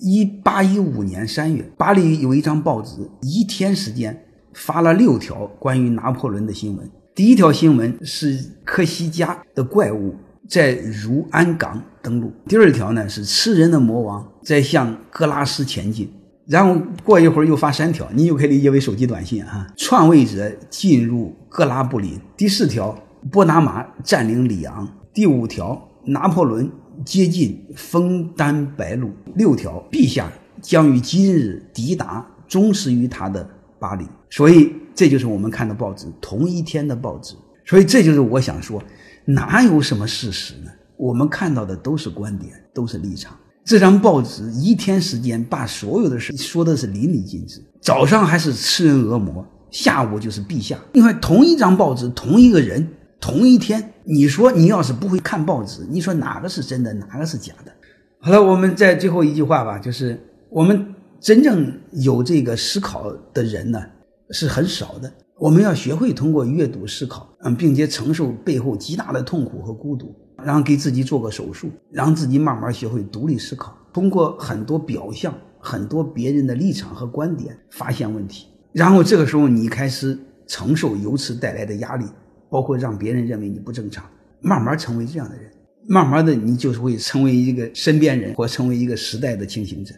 一八一五年三月，巴黎有一张报纸，一天时间发了六条关于拿破仑的新闻。第一条新闻是科西嘉的怪物在如安港登陆，第二条呢是吃人的魔王在向格拉斯前进。然后过一会儿又发三条，你就可以理解为手机短信啊。篡位者进入格拉布林。第四条，波拿马占领里昂。第五条，拿破仑接近枫丹白露。六条，陛下将于今日抵达忠实于他的巴黎。所以这就是我们看的报纸，同一天的报纸。所以这就是我想说，哪有什么事实呢？我们看到的都是观点，都是立场。这张报纸一天时间把所有的事说的是淋漓尽致。早上还是吃人恶魔，下午就是陛下。另外，同一张报纸，同一个人，同一天，你说你要是不会看报纸，你说哪个是真的，哪个是假的？好了，我们在最后一句话吧，就是我们真正有这个思考的人呢是很少的。我们要学会通过阅读思考，嗯，并且承受背后极大的痛苦和孤独。然后给自己做个手术，让自己慢慢学会独立思考，通过很多表象、很多别人的立场和观点发现问题。然后这个时候，你开始承受由此带来的压力，包括让别人认为你不正常，慢慢成为这样的人。慢慢的，你就是会成为一个身边人，或成为一个时代的清醒者。